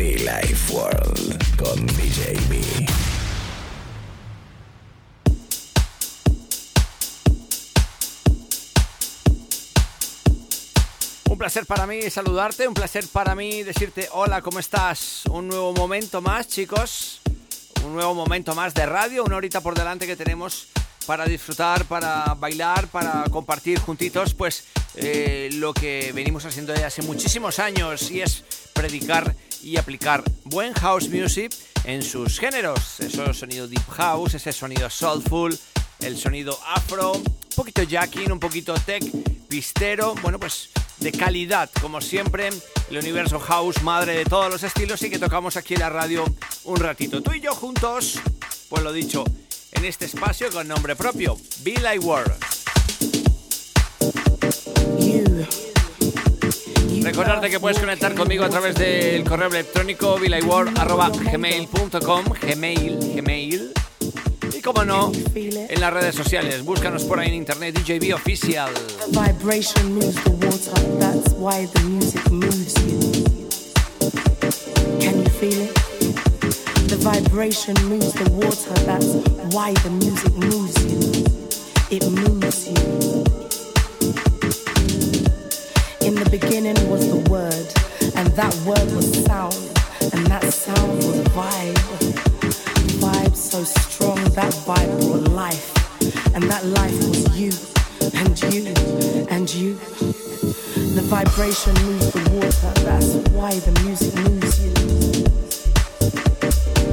Life World con DJ. Un placer para mí saludarte, un placer para mí decirte hola, ¿cómo estás? Un nuevo momento más, chicos. Un nuevo momento más de radio, una horita por delante que tenemos para disfrutar, para bailar, para compartir juntitos, pues eh, lo que venimos haciendo desde hace muchísimos años y es predicar y aplicar buen house music en sus géneros. Ese sonido deep house, ese sonido soulful, el sonido afro, un poquito jacking, un poquito tech, pistero, bueno pues de calidad, como siempre, el universo house, madre de todos los estilos y que tocamos aquí en la radio un ratito. Tú y yo juntos, pues lo dicho, en este espacio con nombre propio, Be Like World. Recordarte que puedes conectar conmigo a través del correo electrónico gmail.com gmail, gmail. Y como no, en las redes sociales, búscanos por ahí en internet DJB Official. Vibration moves the water, that's why the music moves you. Can you feel it? The vibration moves the water, that's why the music moves you. It moves you. Beginning was the word, and that word was sound, and that sound was vibe. Vibe so strong, that vibe brought life, and that life was you, and you, and you. The vibration moves the water, that's why the music moves you.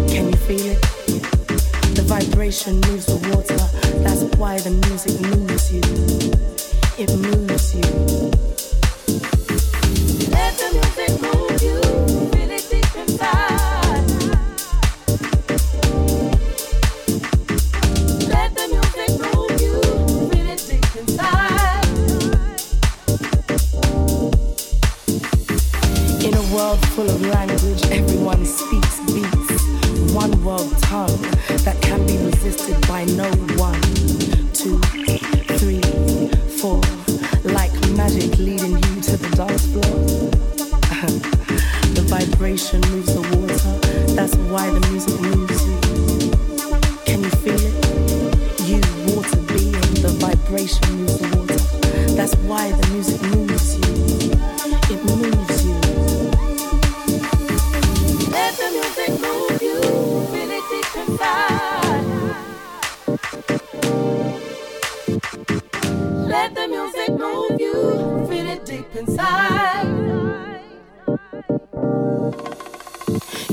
Can you feel it? The vibration moves the water, that's why the music moves you. It moves you.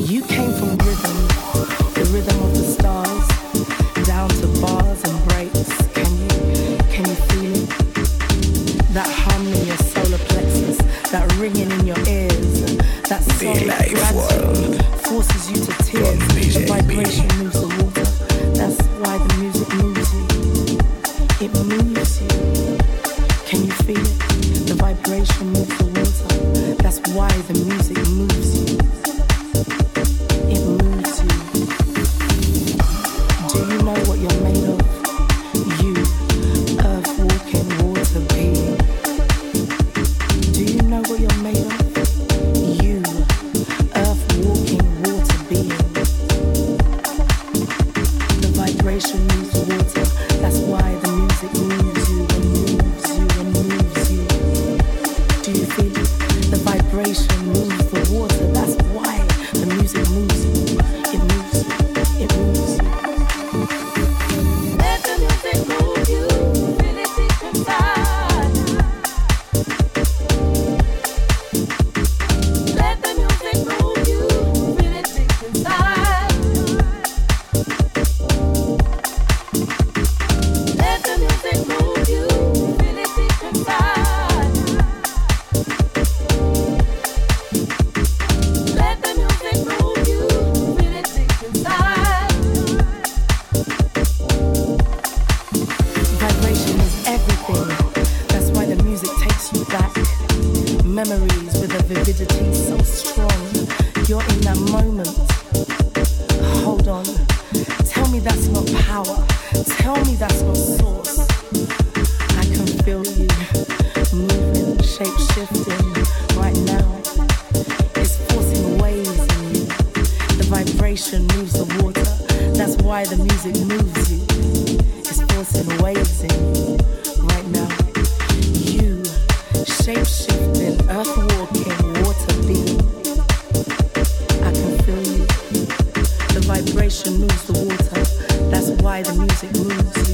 You came from with so strong. You're in that moment. Hold on. Tell me that's not power. Tell me that's not source. I can feel you moving, shape shifting right now. It's forcing waves in you. The vibration moves the water. That's why the music moves you. It's forcing waves in you right now. You, shape shifting, earth walking, vibration moves the water. That's why the music moves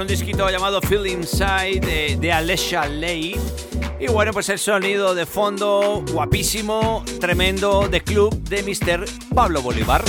un disquito llamado Feel Inside de, de Alessia Ley. Y bueno, pues el sonido de fondo guapísimo, tremendo de club de Mr. Pablo Bolívar.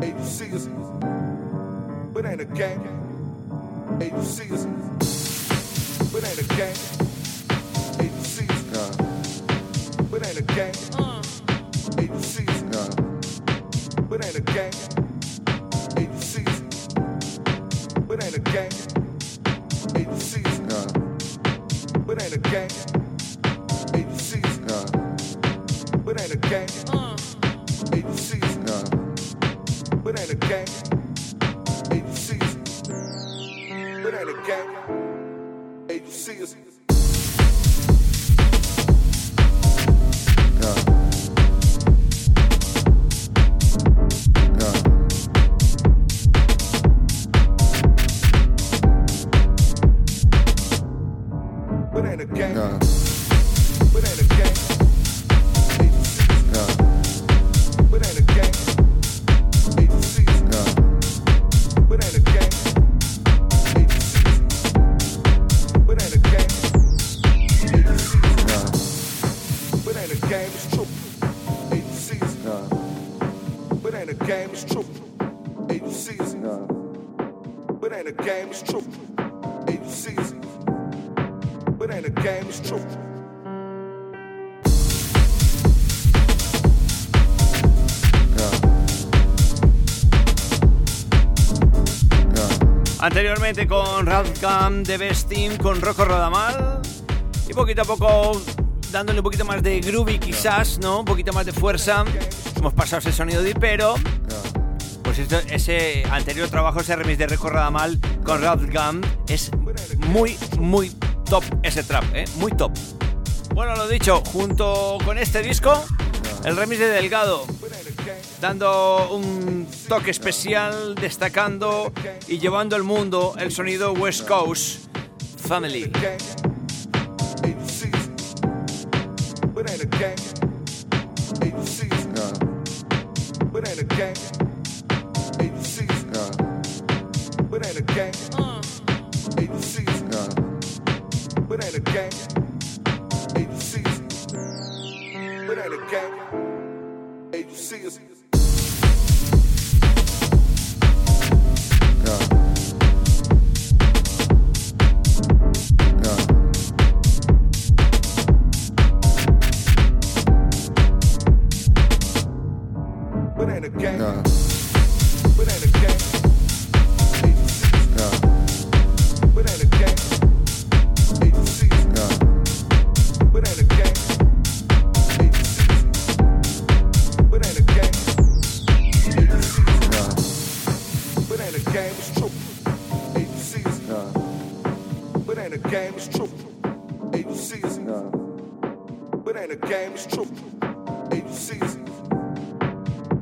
Hey, you see us, but ain't a gang. Hey, you see us, but ain't a gang. Anteriormente con Radcam de Best Team, con Rocco Rodamal. Y poquito a poco dándole un poquito más de groovy quizás, ¿no? Un poquito más de fuerza. Hemos pasado ese sonido de pero pues ese anterior trabajo, ese remix de Rocco Rodamal con Radcam es muy, muy top ese trap, ¿eh? Muy top. Bueno, lo dicho, junto con este disco, el remix de Delgado dando un toque especial, destacando y llevando al mundo el sonido West Coast Family. see us.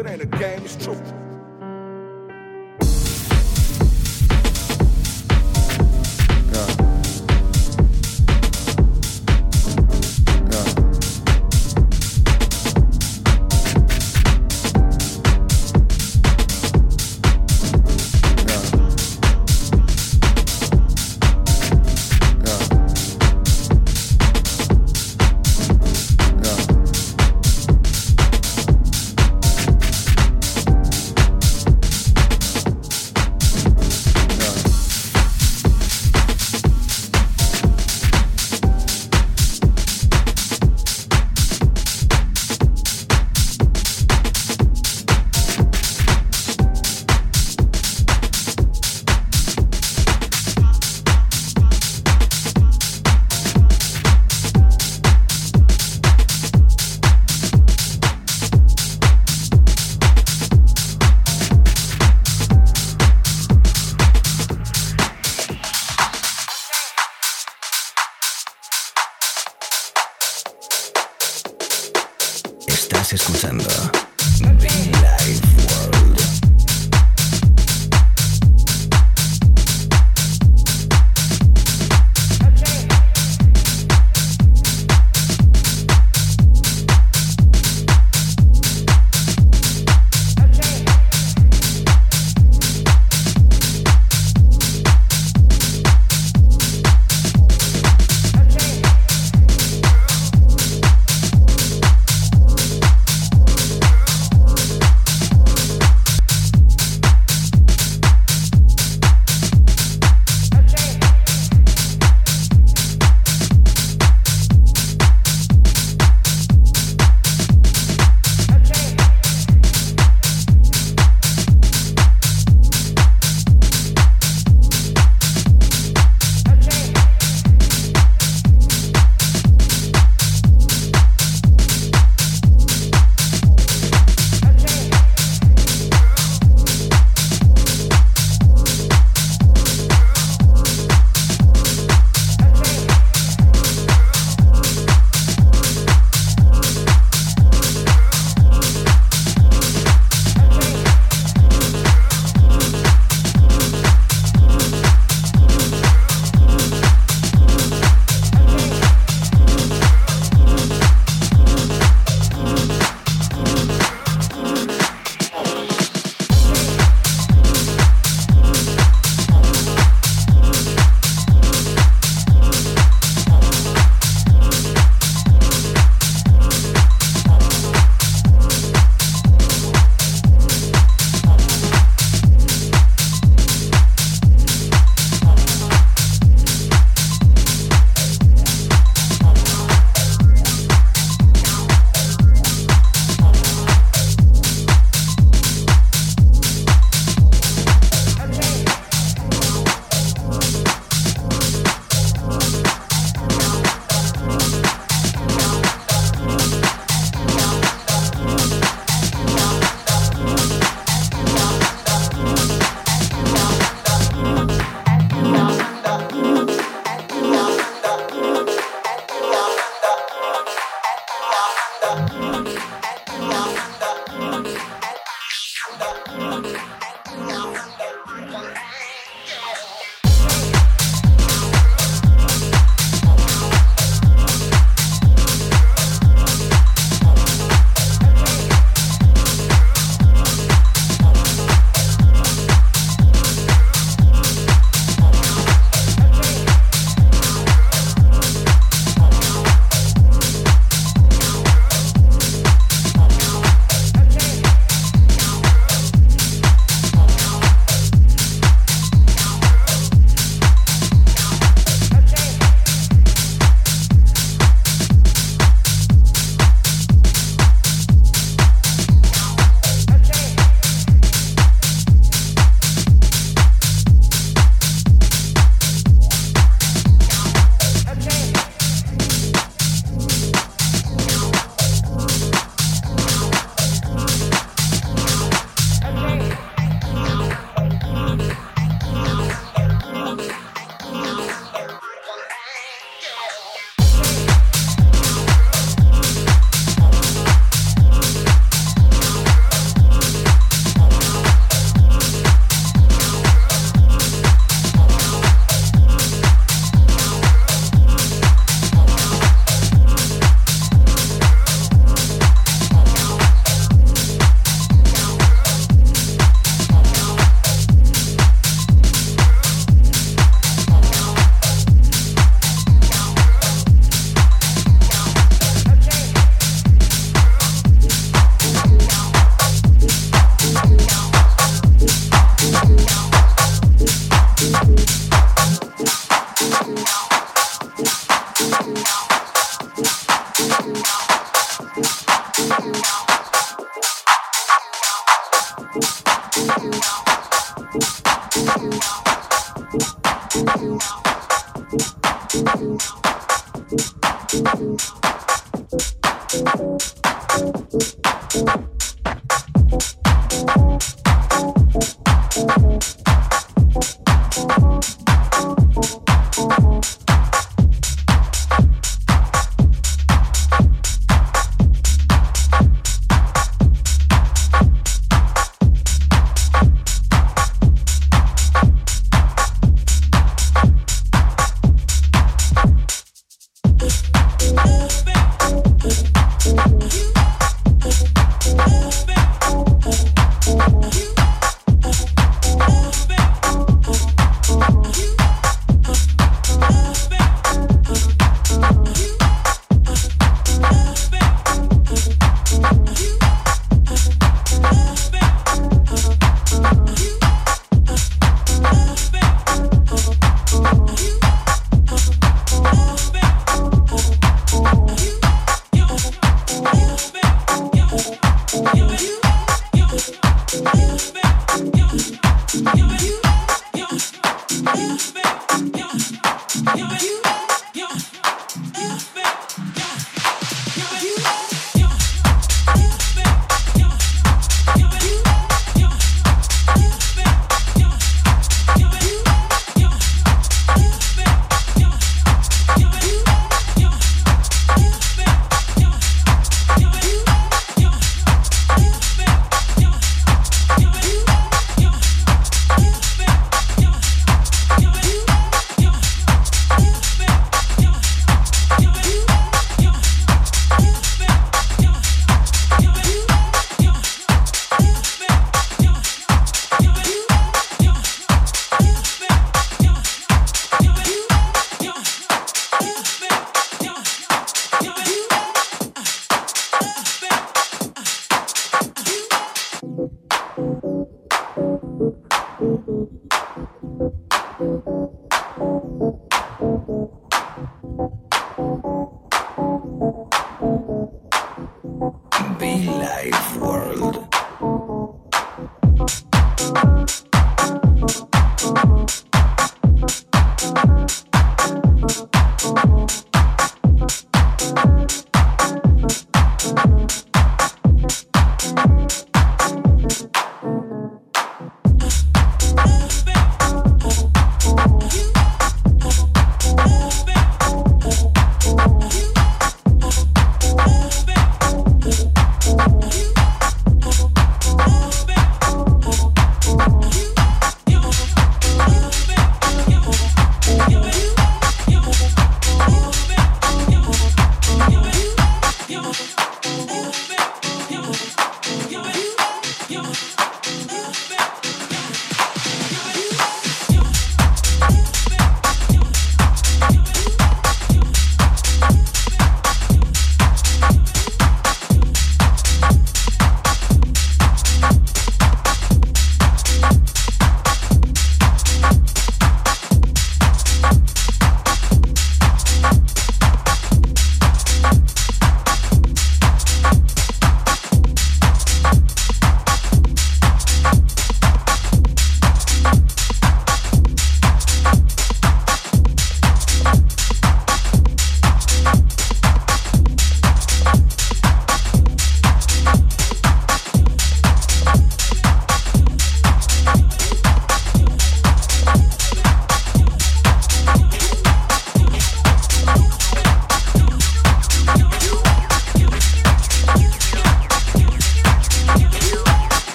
It ain't a game, it's true. you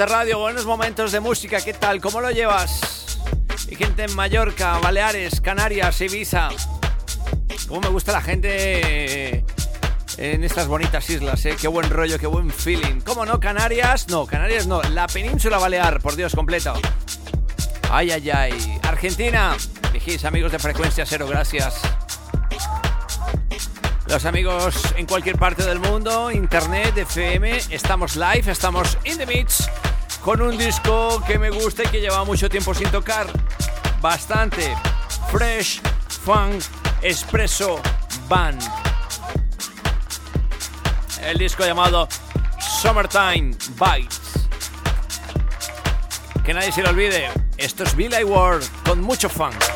de radio, buenos momentos de música. ¿Qué tal? ¿Cómo lo llevas? Y gente en Mallorca, Baleares, Canarias, Ibiza. ¿Cómo me gusta la gente en estas bonitas islas, eh? Qué buen rollo, qué buen feeling. ¿Cómo no? Canarias, no, Canarias no. La península Balear, por Dios, completo. Ay, ay, ay. Argentina. Dijís, amigos de Frecuencia Cero, gracias. Los amigos en cualquier parte del mundo, internet, FM, estamos live, estamos in the mix con un disco que me gusta y que lleva mucho tiempo sin tocar. Bastante. Fresh, Funk, Espresso, Band. El disco llamado Summertime Bites. Que nadie se lo olvide. Esto es Billy Ward con mucho funk.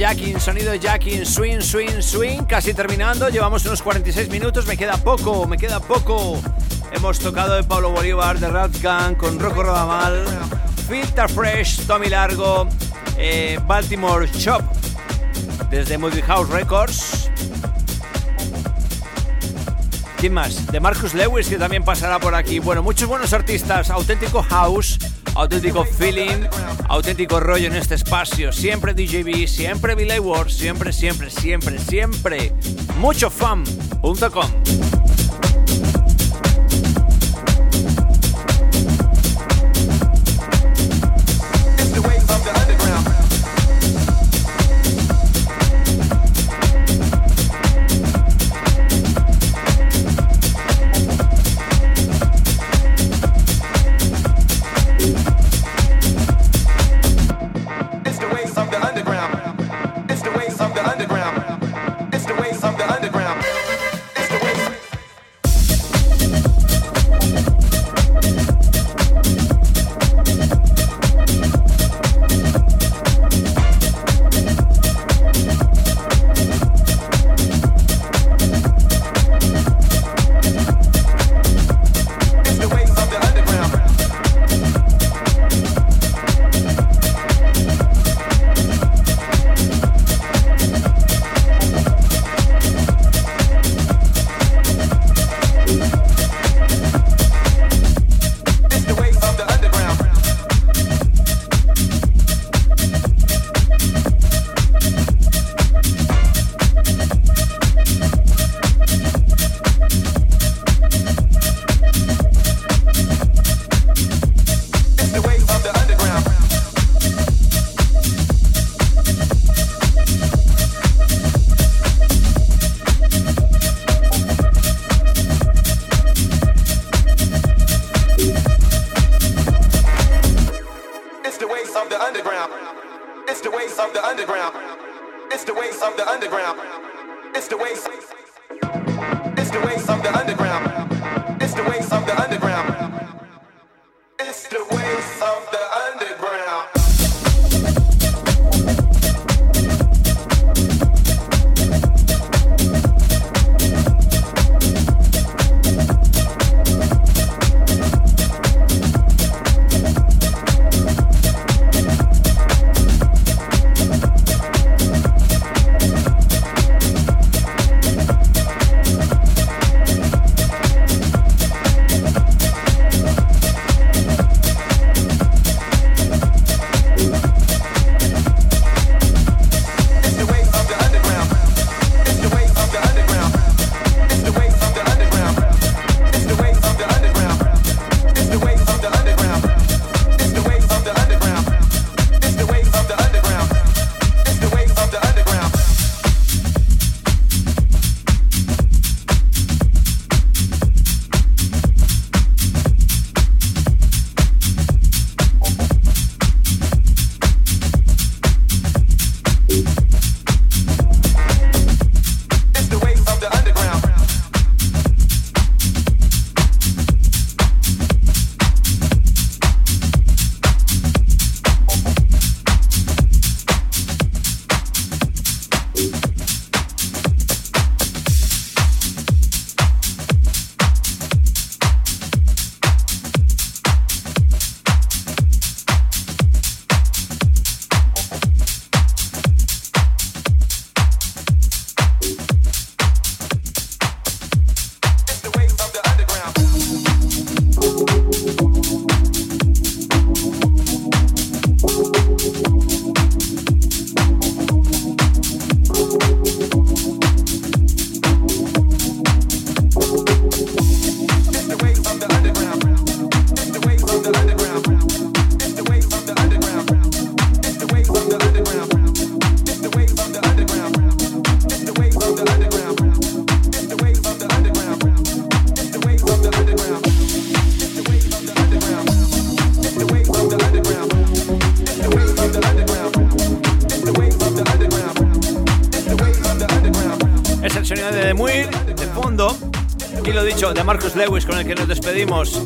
Jacking, sonido jacking, swing, swing, swing. Casi terminando, llevamos unos 46 minutos, me queda poco, me queda poco. Hemos tocado de Pablo Bolívar, de Rat con Rocco Rodamal, Filter Fresh, Tommy Largo, eh, Baltimore Shop, desde Movie House Records. ¿Quién más? De Marcus Lewis, que también pasará por aquí. Bueno, muchos buenos artistas, auténtico house, auténtico feeling, auténtico rollo en este espacio. Siempre DJB, siempre Billy Ward, siempre, siempre, siempre, siempre. Muchofun.com.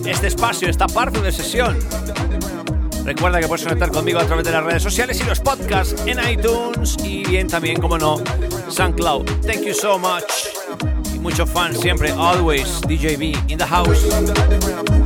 Este espacio, esta parte de sesión. Recuerda que puedes conectar conmigo a través de las redes sociales y los podcasts en iTunes y bien también, como no, SoundCloud. Thank you so much. Y mucho fan siempre, always, DJB in the house.